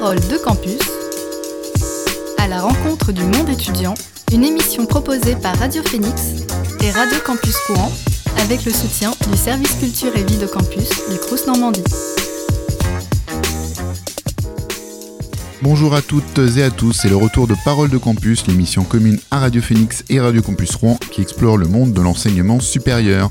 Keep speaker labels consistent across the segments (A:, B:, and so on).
A: Parole de campus, à la rencontre du monde étudiant, une émission proposée par Radio Phoenix et Radio Campus Courant avec le soutien du service culture et vie de campus du Crous Normandie.
B: Bonjour à toutes et à tous, c'est le retour de Parole de Campus, l'émission commune à Radio Phoenix et Radio Campus Rouen qui explore le monde de l'enseignement supérieur.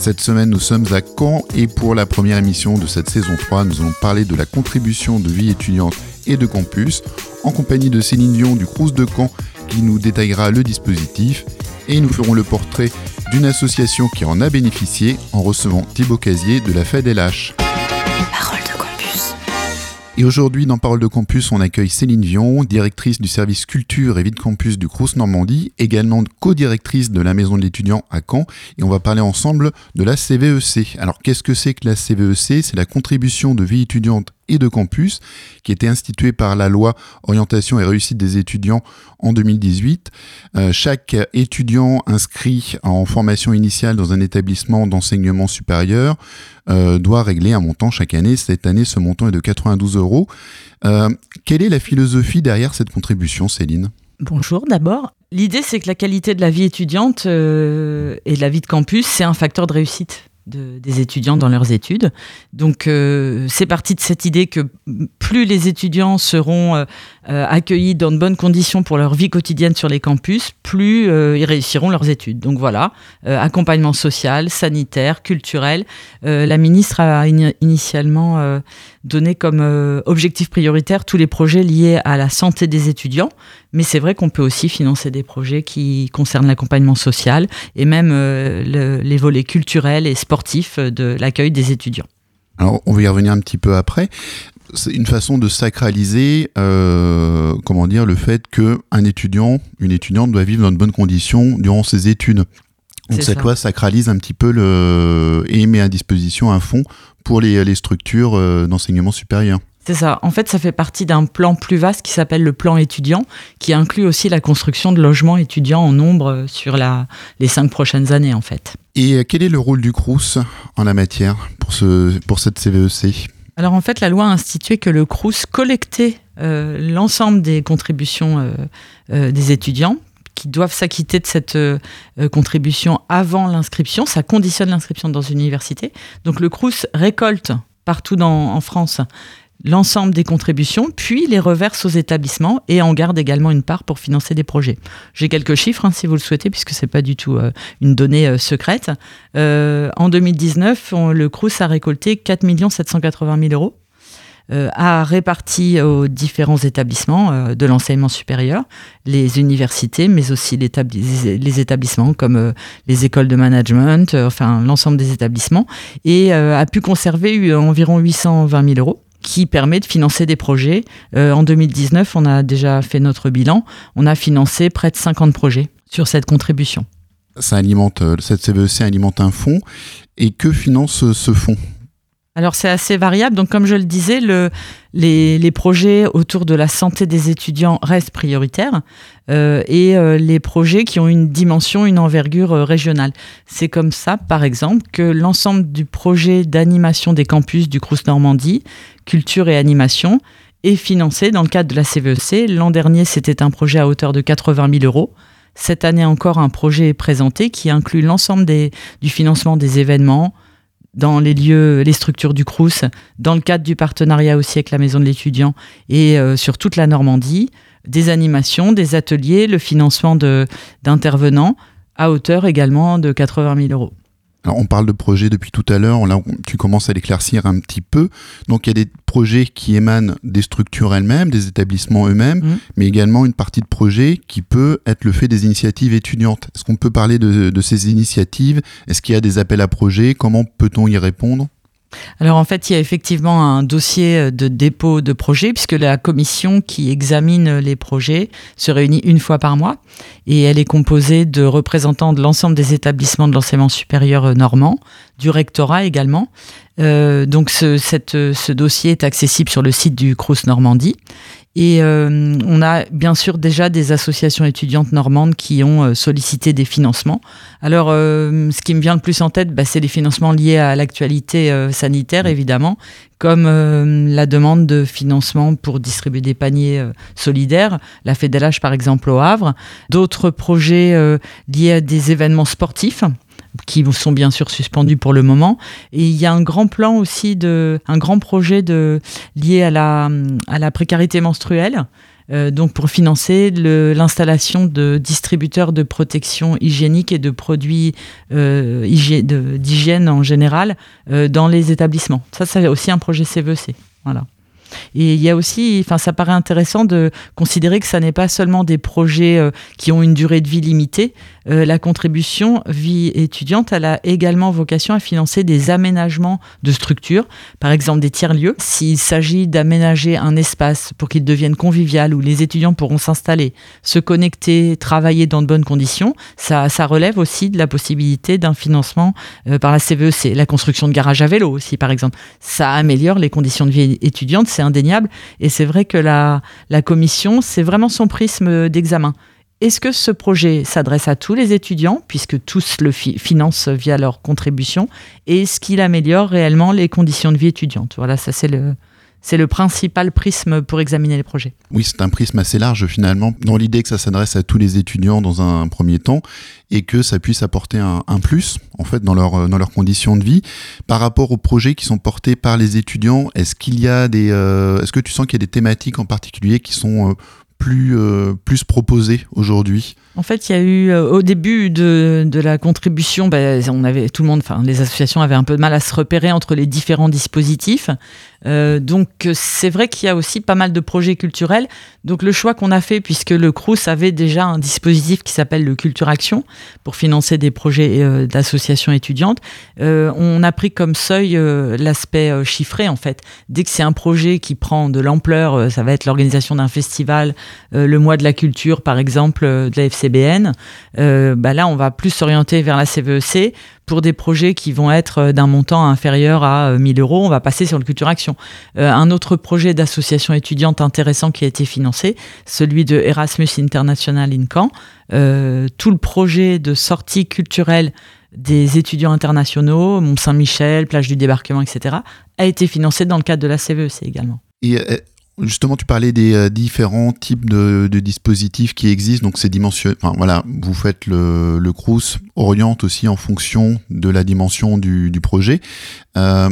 B: Cette semaine, nous sommes à Caen et pour la première émission de cette saison 3, nous allons parler de la contribution de vie étudiante et de campus en compagnie de Céline Dion du Crous de Caen qui nous détaillera le dispositif et nous ferons le portrait d'une association qui en a bénéficié en recevant Thibaut Casier de la FEDLH. Et aujourd'hui, dans Parole de Campus, on accueille Céline Vion, directrice du service culture et vie de campus du Crous Normandie, également co-directrice de la maison de l'étudiant à Caen. Et on va parler ensemble de la CVEC. Alors, qu'est-ce que c'est que la CVEC C'est la contribution de vie étudiante et de campus, qui était institué par la loi Orientation et réussite des étudiants en 2018. Euh, chaque étudiant inscrit en formation initiale dans un établissement d'enseignement supérieur euh, doit régler un montant chaque année. Cette année, ce montant est de 92 euros. Euh, quelle est la philosophie derrière cette contribution, Céline?
C: Bonjour d'abord. L'idée, c'est que la qualité de la vie étudiante et de la vie de campus, c'est un facteur de réussite des étudiants dans leurs études. Donc euh, c'est parti de cette idée que plus les étudiants seront euh, euh, accueillis dans de bonnes conditions pour leur vie quotidienne sur les campus, plus ils réussiront leurs études. Donc voilà, accompagnement social, sanitaire, culturel. la ministre a initialement donné comme objectif prioritaire tous les projets liés à la santé des étudiants. Mais c'est vrai qu'on peut aussi financer des projets qui concernent l'accompagnement social et même les volets culturels et sportifs de l'accueil des étudiants.
B: Alors, on va y revenir un petit peu après. C'est une façon de sacraliser, euh, comment dire, le fait qu'un étudiant, une étudiante doit vivre dans de bonnes conditions durant ses études. Donc cette loi sacralise un petit peu le, et met à disposition un fonds pour les, les structures euh, d'enseignement supérieur.
C: C'est ça. En fait, ça fait partie d'un plan plus vaste qui s'appelle le plan étudiant, qui inclut aussi la construction de logements étudiants en nombre sur la, les cinq prochaines années, en fait.
B: Et quel est le rôle du CRUS en la matière pour, ce, pour cette CVEC
C: alors en fait, la loi a institué que le CRUS collectait euh, l'ensemble des contributions euh, euh, des étudiants qui doivent s'acquitter de cette contribution avant l'inscription. Ça conditionne l'inscription dans une université. Donc le CRUS récolte partout en France l'ensemble des contributions, puis les reverse aux établissements et en garde également une part pour financer des projets. J'ai quelques chiffres hein, si vous le souhaitez, puisque c'est pas du tout euh, une donnée euh, secrète. Euh, en 2019, le CRUS a récolté 4 780 000 euros. a réparti aux différents établissements de l'enseignement supérieur, les universités, mais aussi les établissements comme les écoles de management, enfin l'ensemble des établissements, et a pu conserver environ 820 000 euros qui permet de financer des projets. Euh, en 2019, on a déjà fait notre bilan. On a financé près de 50 projets sur cette contribution.
B: Euh, cette CVEC e alimente un fonds. Et que finance ce fonds?
C: Alors c'est assez variable. Donc comme je le disais, le, les, projets autour de la santé des étudiants restent prioritaires euh, et euh, les projets qui ont une dimension, une envergure euh, régionale. C'est comme ça, par exemple, que l'ensemble du projet d'animation des campus du Crous Normandie, culture et animation, est financé dans le cadre de la CVEC. E L'an dernier, c'était un projet à hauteur de 80 000 euros. Cette année encore, un projet est présenté qui inclut l'ensemble du financement des événements, dans les lieux, les structures du Crous, dans le cadre du partenariat aussi avec la Maison de l'étudiant et euh, sur toute la Normandie, des animations, des ateliers, le financement d'intervenants à hauteur également de 80 000 euros
B: on parle de projets depuis tout à l'heure, là tu commences à l'éclaircir un petit peu. Donc il y a des projets qui émanent des structures elles-mêmes, des établissements eux-mêmes, mmh. mais également une partie de projet qui peut être le fait des initiatives étudiantes. Est-ce qu'on peut parler de, de ces initiatives? Est-ce qu'il y a des appels à projets? Comment peut-on y répondre?
C: Alors en fait, il y a effectivement un dossier de dépôt de projet puisque la commission qui examine les projets se réunit une fois par mois et elle est composée de représentants de l'ensemble des établissements de l'enseignement supérieur normand, du rectorat également. Euh, donc ce, ce dossier est accessible sur le site du Crous Normandie Et euh, on a bien sûr déjà des associations étudiantes normandes qui ont euh, sollicité des financements. Alors, euh, ce qui me vient le plus en tête, bah, c'est les financements liés à l'actualité sanitaire, évidemment, comme la demande de financement pour distribuer des paniers solidaires, la Fédélage par exemple au Havre, d'autres projets liés à des événements sportifs qui sont bien sûr suspendus pour le moment. Et il y a un grand plan aussi, de, un grand projet lié à la, à la précarité menstruelle. Euh, donc pour financer l'installation de distributeurs de protection hygiénique et de produits euh, d'hygiène en général euh, dans les établissements. Ça, c'est aussi un projet CVC. Voilà. Et il y a aussi, enfin, ça paraît intéressant de considérer que ça n'est pas seulement des projets euh, qui ont une durée de vie limitée. Euh, la contribution vie étudiante, elle a également vocation à financer des aménagements de structures, par exemple des tiers-lieux. S'il s'agit d'aménager un espace pour qu'il devienne convivial où les étudiants pourront s'installer, se connecter, travailler dans de bonnes conditions, ça, relève aussi de la possibilité d'un financement euh, par la CVEC. La construction de garages à vélo aussi, par exemple. Ça améliore les conditions de vie étudiante c'est indéniable. Et c'est vrai que la commission, c'est vraiment son prisme d'examen. Est-ce que ce projet s'adresse à tous les étudiants, puisque tous le financent via leur contribution, et est-ce qu'il améliore réellement les conditions de vie étudiantes? Voilà, ça c'est le, c'est le principal prisme pour examiner les projets.
B: Oui, c'est un prisme assez large finalement, dans l'idée que ça s'adresse à tous les étudiants dans un premier temps et que ça puisse apporter un, plus en fait dans, dans leurs conditions de vie. Par rapport aux projets qui sont portés par les étudiants, est-ce qu'il y a des, euh, est-ce que tu sens qu'il y a des thématiques en particulier qui sont euh, plus, euh, plus proposées aujourd'hui
C: en fait, il y a eu au début de, de la contribution, ben, on avait tout le monde, les associations avaient un peu de mal à se repérer entre les différents dispositifs. Euh, donc c'est vrai qu'il y a aussi pas mal de projets culturels. Donc le choix qu'on a fait, puisque le Crous avait déjà un dispositif qui s'appelle le Culture Action pour financer des projets euh, d'associations étudiantes, euh, on a pris comme seuil l'aspect chiffré en fait. Dès que c'est un projet qui prend de l'ampleur, ça va être l'organisation d'un festival, le mois de la culture par exemple de la FCBN, bah là on va plus s'orienter vers la CVEC pour des projets qui vont être euh, d'un montant inférieur à 1000 euh, euros, on va passer sur le Culture Action. Euh, un autre projet d'association étudiante intéressant qui a été financé, celui de Erasmus International in Caen. tout le projet de sortie culturelle des étudiants internationaux, Mont-Saint-Michel, plage du débarquement, etc., a été financé dans le cadre de la CVEC également.
B: Et Justement, tu parlais des euh, différents types de, dispositifs qui existent. Donc, ces dimensions, enfin, voilà, vous faites le, le CRUS oriente aussi en fonction de la dimension du, projet. Euh,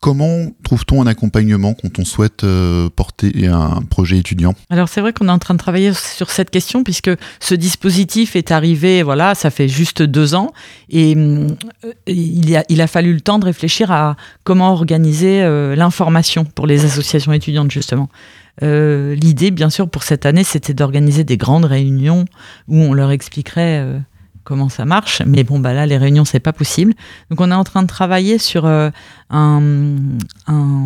B: Comment trouve-t-on un accompagnement quand on souhaite euh, porter un projet étudiant?
C: Alors c'est vrai qu'on est en train de travailler sur cette question puisque ce dispositif est arrivé, voilà, ça fait juste deux ans et euh, il, a, fallu le temps de réfléchir à comment organiser euh, l'information pour les associations étudiantes justement. L'idée, bien sûr, pour cette année, c'était d'organiser des grandes réunions où on leur expliquerait comment ça marche. Mais bon, bah là, les réunions, c'est pas possible. Donc, on est en train de travailler sur euh, un,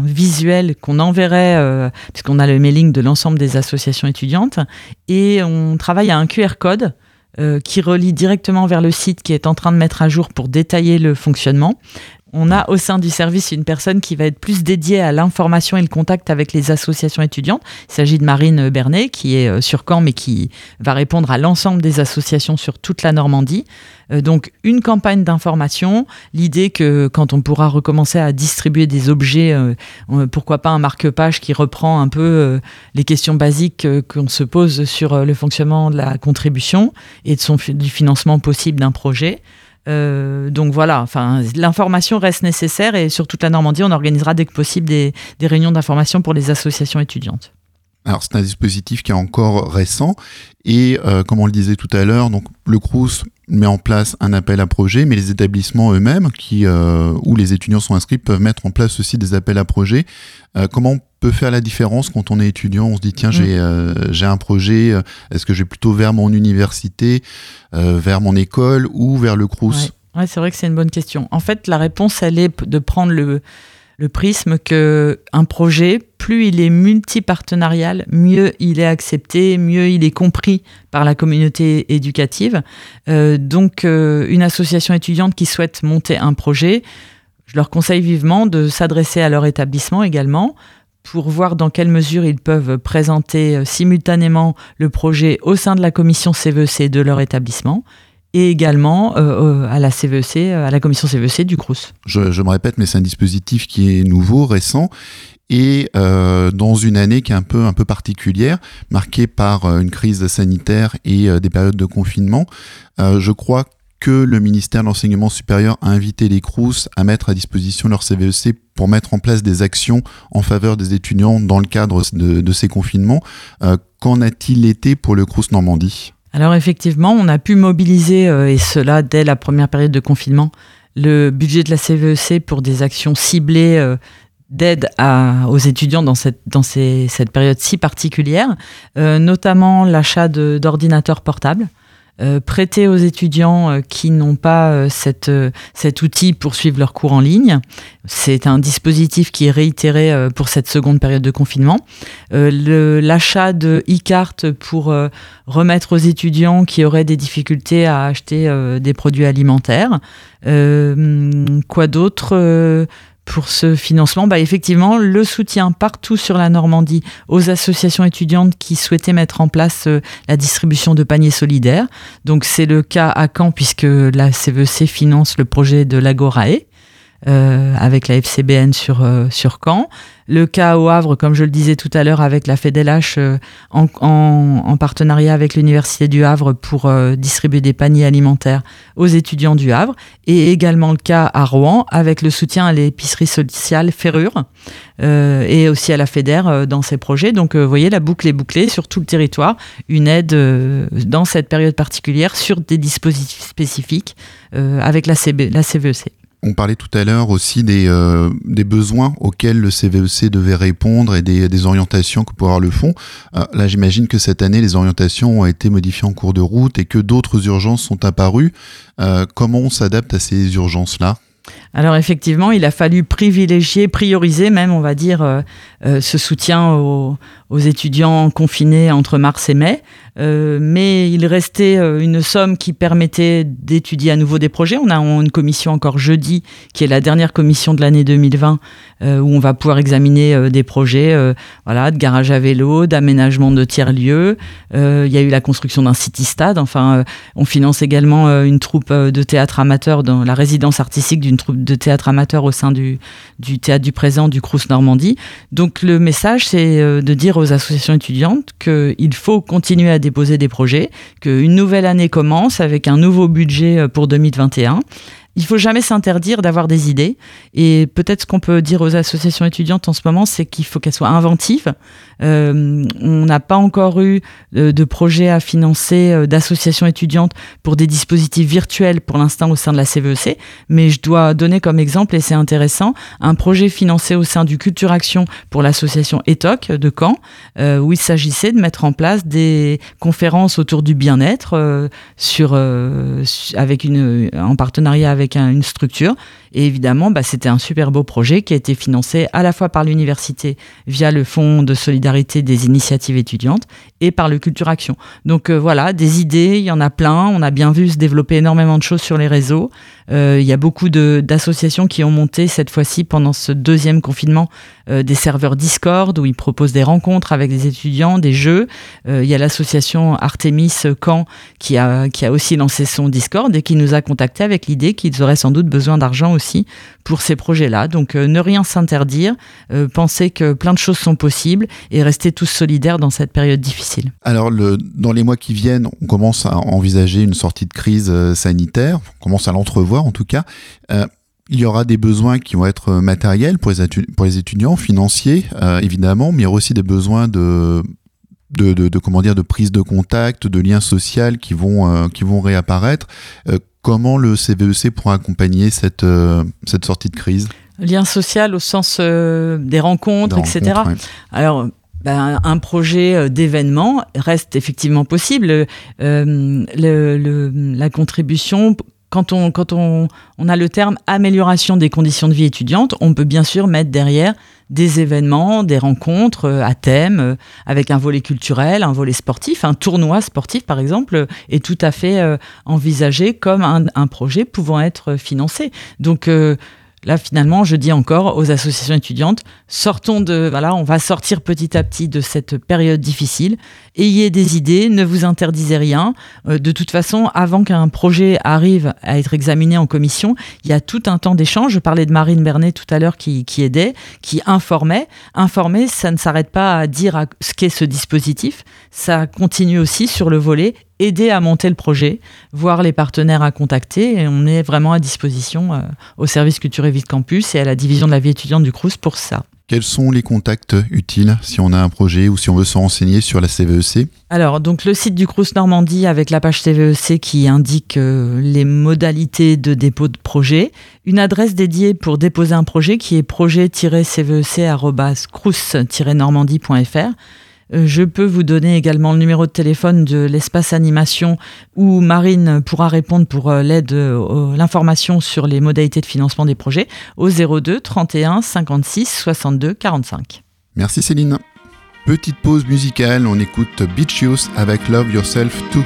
C: visuel qu'on enverrait, euh, puisqu'on a le mailing de l'ensemble des associations étudiantes, et on travaille à un QR code. Euh, qui relie directement vers le site qui est en train de mettre à jour pour détailler le fonctionnement. On a au sein du service une personne qui va être plus dédiée à l'information et le contact avec les associations étudiantes. Il s'agit de Marine Bernet, qui est euh, sur Caen, mais qui va répondre à l'ensemble des associations sur toute la Normandie. Euh, donc, une campagne d'information. L'idée que quand on pourra recommencer à distribuer des objets, euh, pourquoi pas un marque-page qui reprend un peu les questions basiques qu'on se pose sur le fonctionnement de la contribution et du financement possible d'un projet. Euh, donc voilà, enfin, l'information reste nécessaire et sur toute la Normandie, on organisera dès que possible des, réunions d'information pour les associations étudiantes.
B: Alors c'est un dispositif qui est encore récent et euh, comme on le disait tout à l'heure, donc le CRUS met en place un appel à projet, mais les établissements eux-mêmes, qui euh, où les étudiants sont inscrits, peuvent mettre en place aussi des appels à projet. comment on peut faire la différence quand on est étudiant? On se dit tiens j'ai mm. j'ai un projet, est-ce que je vais plutôt vers mon université, vers mon école ou vers le CRUS
C: Ouais, c'est vrai que c'est une bonne question. En fait, la réponse, elle est de prendre le, le prisme que un projet, plus il est multipartenarial, mieux il est accepté, mieux il est compris par la communauté éducative. Euh, donc, euh, une association étudiante qui souhaite monter un projet, je leur conseille vivement de s'adresser à leur établissement également pour voir dans quelle mesure ils peuvent présenter simultanément le projet au sein de la commission CVEC e de leur établissement et également à la CVEC, e à la commission CVEC e du CRUS.
B: Je, me répète, mais c'est un dispositif qui est nouveau, récent, et euh, dans une année qui est un peu un peu particulière, marquée par euh, une crise sanitaire et euh, des périodes de confinement. je crois que le ministère de l'enseignement supérieur a invité les CRUS à mettre à disposition leur CVEC e pour mettre en place des actions en faveur des étudiants dans le cadre de, de ces confinements. Qu'en a-t-il été pour le CRUS Normandie?
C: Alors effectivement, on a pu mobiliser, et cela dès la première période de confinement, le budget de la CVEC e pour des actions ciblées d'aide aux étudiants dans cette, dans cette période si particulière, euh, notamment l'achat d'ordinateurs portables. Euh, prêter aux étudiants euh, qui n'ont pas cette, cet outil pour suivre leurs cours en ligne. C'est un dispositif qui est réitéré pour cette seconde période de confinement. L'achat de e-cartes pour remettre aux étudiants qui auraient des difficultés à acheter des produits alimentaires. quoi d'autre pour ce financement bah Effectivement, le soutien partout sur la Normandie aux associations étudiantes qui souhaitaient mettre en place euh, la distribution de paniers solidaires. Donc c'est le cas à Caen puisque la CVC finance le projet de l'Agorae. Euh, avec la FCBN sur, euh, sur Caen. Le cas au Havre, comme je le disais tout à l'heure, avec la FEDELH euh, en, en, partenariat avec l'Université du Havre pour distribuer des paniers alimentaires aux étudiants du Havre. Et également le cas à Rouen avec le soutien à l'épicerie sociale Ferrure et aussi à la FEDER dans ces projets. Donc vous voyez, la boucle est bouclée sur tout le territoire. Une aide dans cette période particulière sur des dispositifs spécifiques avec la, CB, la CVEC.
B: On parlait tout à l'heure aussi des, euh, des, besoins auxquels le CVEC e devait répondre et des, des orientations que pourrait avoir le fonds. Euh, là, j'imagine que cette année, les orientations ont été modifiées en cours de route et que d'autres urgences sont apparues. Euh, comment on s'adapte à ces urgences-là?
C: Alors effectivement, il a fallu privilégier, prioriser même, on va dire, ce soutien aux, étudiants confinés entre mars et mai. Euh, mais il restait euh, une somme qui permettait d'étudier à nouveau des projets. On a une commission encore jeudi, qui est la dernière commission de l'année 2020, euh, où on va pouvoir examiner des projets voilà, de garage à vélo, d'aménagement de tiers-lieux. il y a eu la construction d'un city-stade. Enfin, on finance également une troupe de théâtre amateur dans la résidence artistique d'une troupe de théâtre amateur au sein du, du théâtre du présent du Crous Normandie. Donc le message, c'est de dire aux associations étudiantes qu'il faut continuer à déposer des projets, qu'une nouvelle année commence avec un nouveau budget euh, pour 2021 il faut jamais s'interdire d'avoir des idées. Et peut-être ce qu'on peut dire aux associations étudiantes en ce moment, c'est qu'il faut qu'elles soient inventives. Euh, on n'a pas encore eu euh, de projet à financer euh, d'associations étudiantes pour des dispositifs virtuels pour l'instant au sein de la CVEC, e mais je dois donner comme exemple, et c'est intéressant, un projet financé au sein du Culture Action pour l'association ETOC de Caen, où il s'agissait de mettre en place des conférences autour du bien-être sur, avec une, en partenariat avec une structure et évidemment, bah, c'était un super beau projet qui a été financé à la fois par l'université via le Fonds de solidarité des initiatives étudiantes et par le Culture Action. Donc euh, voilà, des idées, il y en a plein. On a bien vu se développer énormément de choses sur les réseaux. Euh, il y a beaucoup d'associations qui ont monté cette fois-ci pendant ce deuxième confinement euh, des serveurs Discord où ils proposent des rencontres avec des étudiants, des jeux. il y a l'association Artemis Caen qui a, qui a aussi lancé son Discord et qui nous a contacté avec l'idée qu'ils auraient sans doute besoin d'argent aussi pour ces projets-là. Donc euh, ne rien s'interdire, euh, penser que plein de choses sont possibles et rester tous solidaires dans cette période difficile.
B: Alors dans les mois qui viennent, on commence à envisager une sortie de crise euh, sanitaire, on commence à l'entrevoir en tout cas. il y aura des besoins qui vont être matériels pour les, pour les étudiants, financiers évidemment, mais il y aura aussi des besoins de de, de, comment dire de prise de contact, de liens sociaux qui vont qui vont réapparaître. Comment le CVEC e pourra accompagner cette, euh, cette sortie de crise?
C: Lien social au sens euh, des rencontres, etc. Alors, ben, un projet euh, d'événement reste effectivement possible. Le, la contribution quand on, quand on, on, a le terme amélioration des conditions de vie étudiantes, on peut bien sûr mettre derrière des événements, des rencontres euh, à thème, euh, avec un volet culturel, un volet sportif. Un tournoi sportif, par exemple, est tout à fait euh, envisagé comme un, un projet pouvant être financé. Donc, Là, finalement, je dis encore aux associations étudiantes, sortons de, voilà, on va sortir petit à petit de cette période difficile. Ayez des idées, ne vous interdisez rien. Euh, de toute façon, avant qu'un projet arrive à être examiné en commission, il y a tout un temps d'échange. Je parlais de Marine Bernet tout à l'heure qui, qui, aidait, qui informait. Informer, ça ne s'arrête pas à dire ce qu'est ce dispositif. Ça continue aussi sur le volet aider à monter le projet, voir les partenaires à contacter. Et on est vraiment à disposition euh, au service culture et vie de campus et à la division de la vie étudiante du CRUS pour ça.
D: Quels sont les contacts utiles si on a un projet ou si on veut se renseigner sur la CVEC
C: Alors, donc le site du Crous Normandie avec la page CVEC qui indique euh, les modalités de dépôt de projet, une adresse dédiée pour déposer un projet qui est projet-cvec-crous-normandie.fr je peux vous donner également le numéro de téléphone de l'espace animation où Marine pourra répondre pour euh, l'aide, euh, l'information sur les modalités de financement des projets au 02 31 56 62 45.
D: Merci Céline. Petite pause musicale, on écoute Beach Youth avec Love Yourself Too.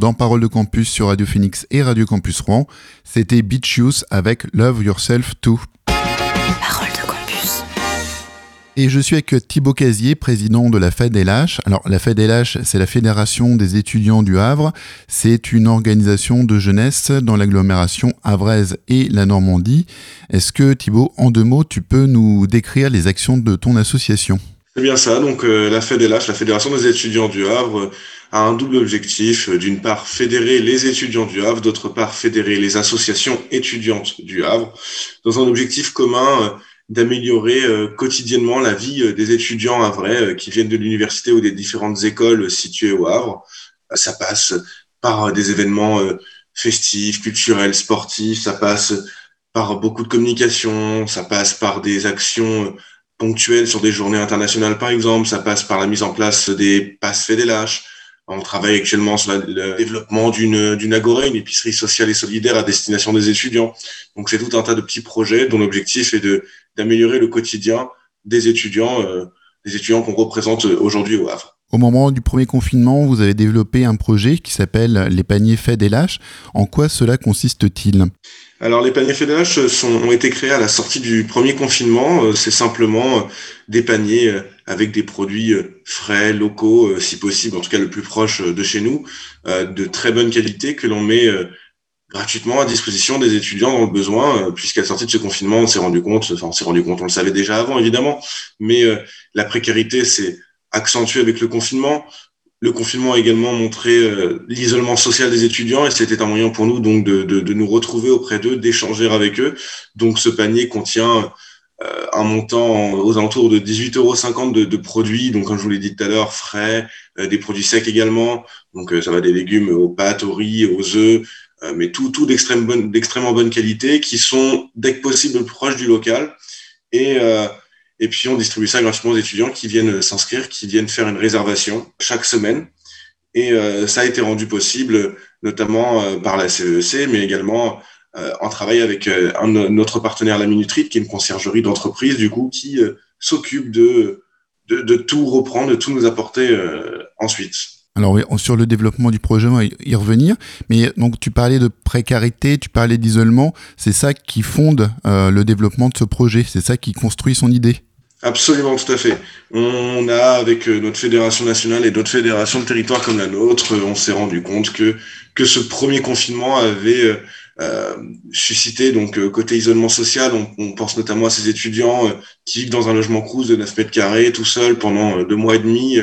D: Dans Parole de Campus sur Radio Phoenix et Radio Campus Rouen. C'était Beach Youth avec Love Yourself Too.
B: Parole de Campus.
D: Et je suis avec Thibaut Casier, président de la FEDLH. Alors, la FEDLH, c'est la Fédération des étudiants du Havre. C'est une organisation de jeunesse dans l'agglomération havraise et la Normandie. Est-ce que, Thibaut, en deux mots, tu peux nous décrire les actions de ton association?
E: C'est bien ça. Donc, euh, la FEDLH, la Fédération des étudiants du Havre, a un double objectif. D'une part, fédérer les étudiants du Havre, d'autre part, fédérer les associations étudiantes du Havre, dans un objectif commun euh, d'améliorer euh, quotidiennement la vie euh, des étudiants havrais qui viennent de l'université ou des différentes écoles situées au Havre. Ça passe par des événements festifs, culturels, sportifs, ça passe par beaucoup de communication, ça passe par des actions ponctuelles sur des journées internationales par exemple, ça passe par la mise en place des passes FEDELH, on travaille actuellement sur le développement d'une agora, une épicerie sociale et solidaire à destination des étudiants. Donc c'est tout un tas de petits projets dont l'objectif est d'améliorer le quotidien des étudiants, euh, des étudiants qu'on représente aujourd'hui au Havre.
B: Au moment du premier confinement, vous avez développé un projet qui s'appelle les paniers faits des lâches. En quoi cela consiste-t-il?
E: Alors les paniers faits des lâches ont été créés à la sortie du premier confinement. Euh, c'est simplement euh, des paniers euh, avec des produits frais, locaux, si possible, en tout cas le plus proche de chez nous, de très bonne qualité que l'on met gratuitement à disposition des étudiants dans le besoin, puisqu'à la sortie de ce confinement, on s'est rendu compte, enfin on s'est rendu compte, on le savait déjà avant évidemment, mais la précarité c'est accentué avec le confinement. Le confinement a également montré euh, l'isolement social des étudiants et c'était un moyen pour nous donc de, de, de nous retrouver auprès d'eux, d'échanger avec eux. Donc ce panier contient euh, un montant aux alentours de 18,50 euros de, de produits, donc comme je vous l'ai dit tout à l'heure, frais, euh, des produits secs également. Donc ça va des légumes aux pâtes, au riz, aux œufs, mais tout, tout d'extrêmement bonne, bonne qualité qui sont dès que possible proches du local. Et et puis, on distribue ça gratuitement aux étudiants qui viennent s'inscrire, qui viennent faire une réservation chaque semaine. Et euh, ça a été rendu possible notamment euh, par la CEC, e mais également euh, en travail avec notre partenaire, la Minutrite, qui est une conciergerie d'entreprise, du coup, qui s'occupe de, de, tout reprendre, de tout nous apporter ensuite.
B: Alors sur le développement du projet, on va y revenir. Mais donc tu parlais de précarité, tu parlais d'isolement. C'est ça qui fonde le développement de ce projet. C'est ça qui construit son idée.
E: Absolument, tout à fait. On a, avec euh, notre fédération nationale et d'autres fédérations de territoires comme la nôtre, euh, on s'est rendu compte que, que ce premier confinement avait euh, suscité, donc côté isolement social, on, pense notamment à ces étudiants qui vivent dans un logement crous de 9 mètres carrés, tout seuls pendant deux mois et demi,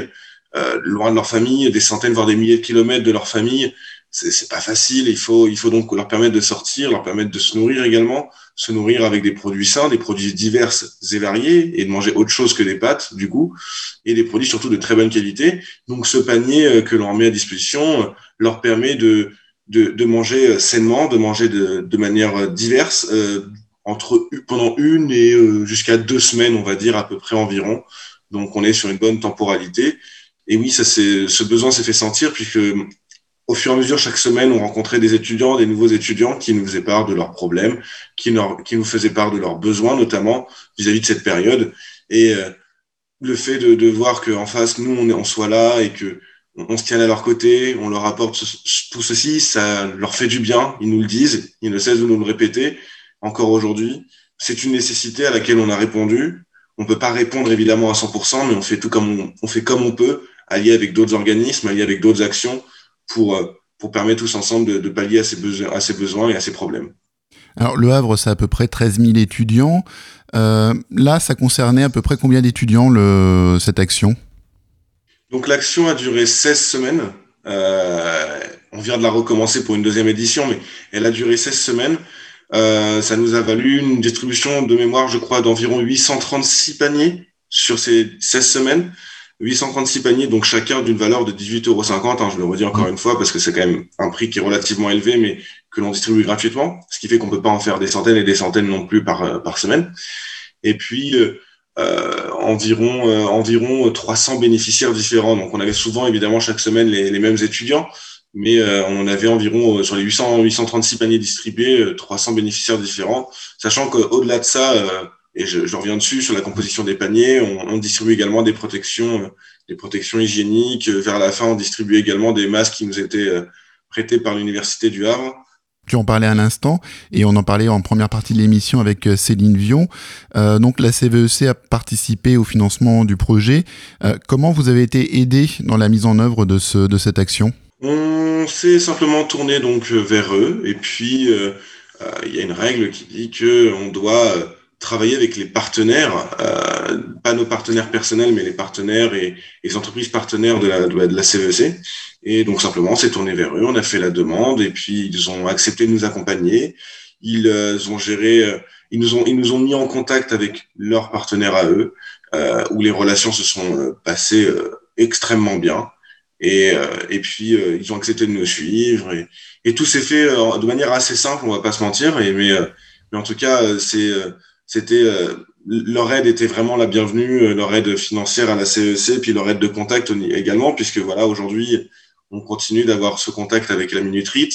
E: loin de leur famille, des centaines, voire des milliers de kilomètres de leur famille. C'est pas facile, il faut, il faut donc leur permettre de sortir, leur permettre de se nourrir également se nourrir avec des produits sains, des produits divers et variés, et de manger autre chose que des pâtes, du coup, et des produits surtout de très bonne qualité. Donc ce panier euh, que l'on met à disposition euh, leur permet de, de, de manger euh, sainement, de manger de, de manière diverse, entre pendant une et jusqu'à deux semaines, on va dire à peu près environ. Donc on est sur une bonne temporalité. Et oui, ça c'est ce besoin s'est fait sentir puisque au fur et à mesure, chaque semaine, on rencontrait des étudiants, des nouveaux étudiants qui nous faisaient part de leurs problèmes, qui nous, faisaient part de leurs besoins, notamment vis-à-vis de cette période. Et euh, le fait de, de voir qu'en face, nous, on, est, on soit là et que on, se tient à leur côté, on leur apporte tout ceci, ça leur fait du bien, ils nous le disent, ils ne cessent de nous le répéter encore aujourd'hui. C'est une nécessité à laquelle on a répondu. On peut pas répondre évidemment à 100%, mais on fait tout comme on, on fait comme on peut, allié avec d'autres organismes, allié avec d'autres actions pour, euh, pour permettre tous ensemble de, de pallier à ces, besoins, à ces besoins et à ces problèmes.
B: Alors le Havre, c'est à peu près 13 000 étudiants. Euh, là, ça concernait à peu près combien d'étudiants le, cette action?
E: Donc l'action a duré 16 semaines. Euh, on vient de la recommencer pour une deuxième édition, mais elle a duré 16 semaines. Euh, ça nous a valu une distribution de mémoire, je crois, d'environ 836 paniers sur ces 16 semaines. 836 paniers, donc chacun d'une valeur de 18,50 euros. Hein, je le redis encore une fois parce que c'est quand même un prix qui est relativement élevé, mais que l'on distribue gratuitement, ce qui fait qu'on peut pas en faire des centaines et des centaines non plus par, euh, par semaine. Et puis, euh, euh environ, euh, environ 300 bénéficiaires différents. Donc, on avait souvent, évidemment, chaque semaine les, les mêmes étudiants, mais on avait environ, sur les 800, 836 paniers distribués, 300 bénéficiaires différents, sachant qu'au-delà de ça, et je, je, reviens dessus sur la composition des paniers. On, on distribue également des protections, euh, des protections hygiéniques. Vers la fin, on distribue également des masques qui nous étaient euh, prêtés par l'université du Havre.
B: Tu en parlais à l'instant et on en parlait en première partie de l'émission avec euh, Céline Vion. Euh, donc la CVEC e a participé au financement du projet. Euh, comment vous avez été aidé dans la mise en œuvre de, ce, de cette action?
E: On s'est simplement tourné donc vers eux et puis il y a une règle qui dit que on doit travailler avec les partenaires, euh, pas nos partenaires personnels, mais les partenaires et, les entreprises partenaires de la, de la CEC. E et donc simplement, on s'est tourné vers eux, on a fait la demande et puis ils ont accepté de nous accompagner. Ils euh, ont géré, euh, ils nous ont, ils nous ont mis en contact avec leurs partenaires à eux, euh, où les relations se sont euh, passées extrêmement bien. Et, et puis ils ont accepté de nous suivre et, et tout s'est fait de manière assez simple, on va pas se mentir. Et, mais, mais en tout cas, c'est c'était euh, leur aide était vraiment la bienvenue, euh, leur aide financière à la CEC, e puis leur aide de contact également, puisque voilà, aujourd'hui, on continue d'avoir ce contact avec la Minutrite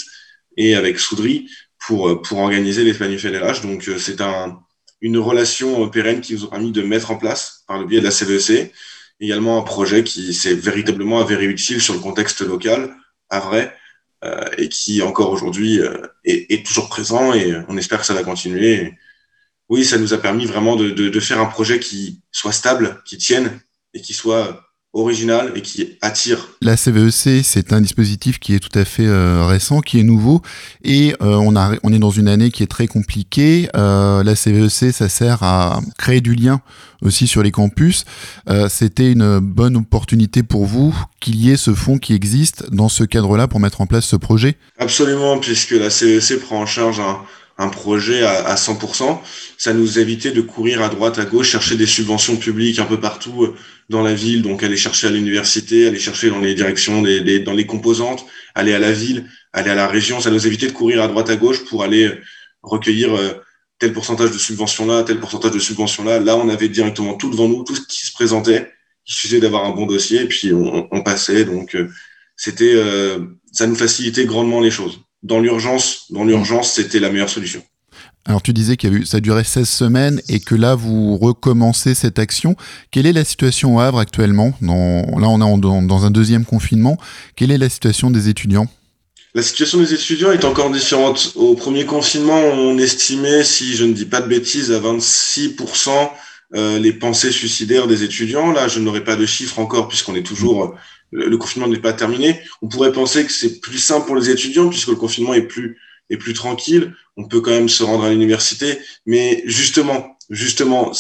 E: et avec Soudry pour, euh, pour organiser les planifs Donc, c'est un, une relation pérenne qui nous a permis de mettre en place par le biais de la CEC. E également un projet qui s'est véritablement avéré utile sur le contexte local, à vrai, et qui encore aujourd'hui est, est, toujours présent et on espère que ça va continuer. Oui, ça nous a permis vraiment de, de, de faire un projet qui soit stable, qui tienne et qui soit original et qui attire.
B: La CVEC, c'est un dispositif qui est tout à fait euh, récent, qui est nouveau, et euh, on, a, on est dans une année qui est très compliquée. Euh, la CVEC, ça sert à créer du lien aussi sur les campus. C'était une bonne opportunité pour vous qu'il y ait ce fonds qui existe dans ce cadre-là pour mettre en place ce projet?
E: Absolument, puisque la CVEC prend en charge un, un projet à, à 100%, ça nous évitait de courir à droite, à gauche, chercher des subventions publiques un peu partout euh, dans la ville, donc aller chercher à l'université, aller chercher dans les directions, des, dans les composantes, aller à la ville, aller à la région, ça nous évitait de courir à droite, à gauche pour aller euh, recueillir euh, tel pourcentage de subvention là, tel pourcentage de subvention là. Là, on avait directement tout devant nous, tout ce qui se présentait. Il suffisait d'avoir un bon dossier et puis on, on passait. Donc, c'était, ça nous facilitait grandement les choses dans l'urgence, dans l'urgence, c'était la meilleure solution.
B: Alors tu disais qu'il y a eu, ça durait 16 semaines et que là vous recommencez cette action. Quelle est la situation au Havre actuellement? Dans, Là on est dans, dans un deuxième confinement. Quelle est la situation des étudiants?
E: La situation des étudiants est encore différente. Au premier confinement, on estimait, si je ne dis pas de bêtises, à 26% euh, les pensées suicidaires des étudiants. Là, je n'aurai pas de chiffres encore puisqu'on est toujours le, confinement n'est pas terminé. On pourrait penser que c'est plus simple pour les étudiants puisque le confinement est plus est plus tranquille. On peut quand même se rendre à l'université, mais justement, justement,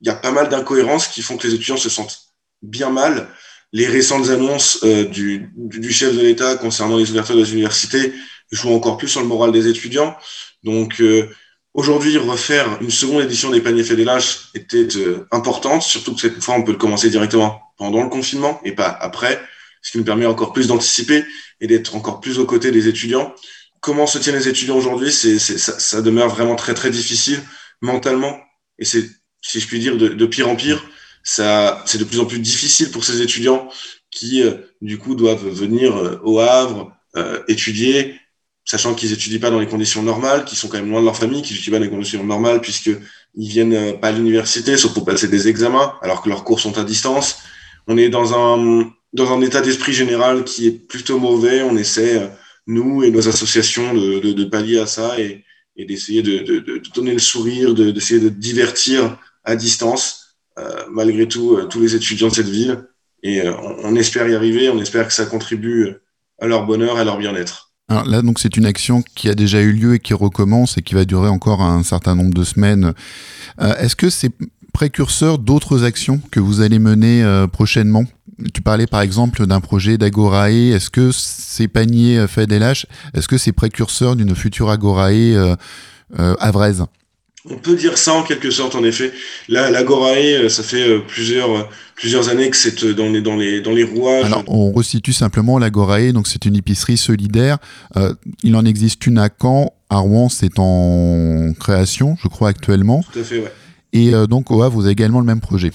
E: il y a pas mal d'incohérences qui font que les étudiants se sentent bien mal. Les récentes annonces euh, du, du, chef de l'État concernant les ouvertures des universités jouent encore plus sur le moral des étudiants. Donc euh, Aujourd'hui, refaire une seconde édition des paniers faits des lâches était euh, importante, surtout que cette fois, on peut le commencer directement pendant le confinement et pas après, ce qui nous permet encore plus d'anticiper et d'être encore plus aux côtés des étudiants. Comment se tiennent les étudiants aujourd'hui? C'est, ça, ça, demeure vraiment très très difficile mentalement et c'est, si je puis dire, de, de pire en pire. Ça, c'est de plus en plus difficile pour ces étudiants qui, euh, du coup, doivent venir euh, au Havre, étudier, sachant qu'ils étudient pas dans les conditions normales, qu'ils sont quand même loin de leur famille, qu'ils étudient pas dans les conditions normales puisque ils viennent euh, pas à l'université, sauf pour passer des examens, alors que leurs cours sont à distance. On est dans un dans un état d'esprit général qui est plutôt mauvais. On essaie euh, nous et nos associations de, de, pallier à ça et, d'essayer de, donner le sourire, d'essayer de, divertir à distance, euh, malgré tout, tous les étudiants de cette ville. Et on, on espère y arriver. On espère que ça contribue à leur bonheur, à leur bien-être.
B: Alors là, donc, c'est une action qui a déjà eu lieu et qui recommence et qui va durer encore un certain nombre de semaines. Euh, Est-ce que c'est précurseur d'autres actions que vous allez mener euh, prochainement? Tu parlais par exemple d'un projet d'Agorae. Est-ce que ces paniers faits des lâches, est-ce que c'est précurseur d'une future Agorae euh, euh,
E: on peut dire ça en quelque sorte, en effet. Là, l'Agorae, ça fait plusieurs, plusieurs années que c'est dans les, dans, les, dans les rouages.
B: Alors, on resitue simplement l'Agorae, donc c'est une épicerie solidaire. Euh, il en existe une à Caen. À Rouen, c'est en création, je crois, actuellement.
E: Tout à fait, ouais.
B: Et euh, donc, au Havre, vous avez également le même projet.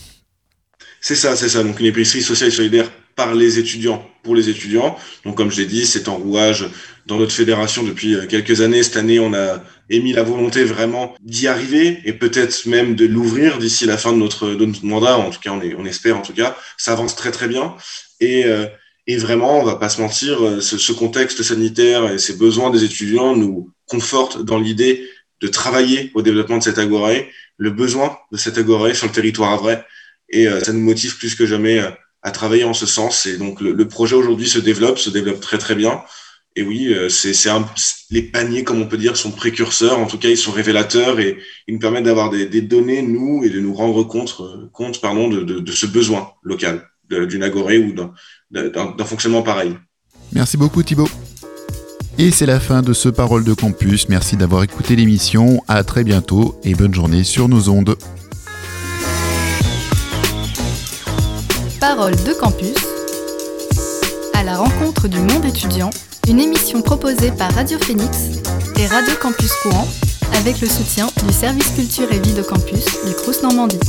E: C'est ça, c'est ça. Donc, une épicerie sociale et solidaire par les étudiants, pour les étudiants. Donc, comme je l'ai dit, c'est en rouage dans notre fédération depuis quelques années. Cette année, on a émis la volonté vraiment d'y arriver et peut-être même de l'ouvrir d'ici la fin de notre, de notre mandat. En tout cas, on, est, on espère en tout cas. Ça avance très très bien. Et, euh, et vraiment, on va pas se mentir, ce, ce, contexte sanitaire et ces besoins des étudiants nous confortent dans l'idée de travailler au développement de cette agorae, le besoin de cette agorae sur le territoire vrai. Et euh, ça nous motive plus que jamais euh, à travailler en ce sens. Et donc le, projet aujourd'hui se développe, se développe très très bien. Et oui, euh, c'est les paniers, comme on peut dire, sont précurseurs. En tout cas, ils sont révélateurs et ils nous permettent d'avoir des, des, données, nous, et de nous rendre compte, euh, compte pardon, de, de, de ce besoin local, d'une agorée ou d'un fonctionnement pareil.
B: Merci beaucoup Thibaut. Et c'est la fin de ce Parole de Campus. Merci d'avoir écouté l'émission. À très bientôt et bonne journée sur nos ondes.
A: Parole de Campus à la rencontre du monde étudiant une émission proposée par Radio Phoenix et Radio Campus Courant avec le soutien du service culture et vie de campus du Crous Normandie.